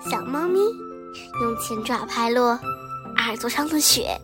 小猫咪用前爪拍落耳朵上的雪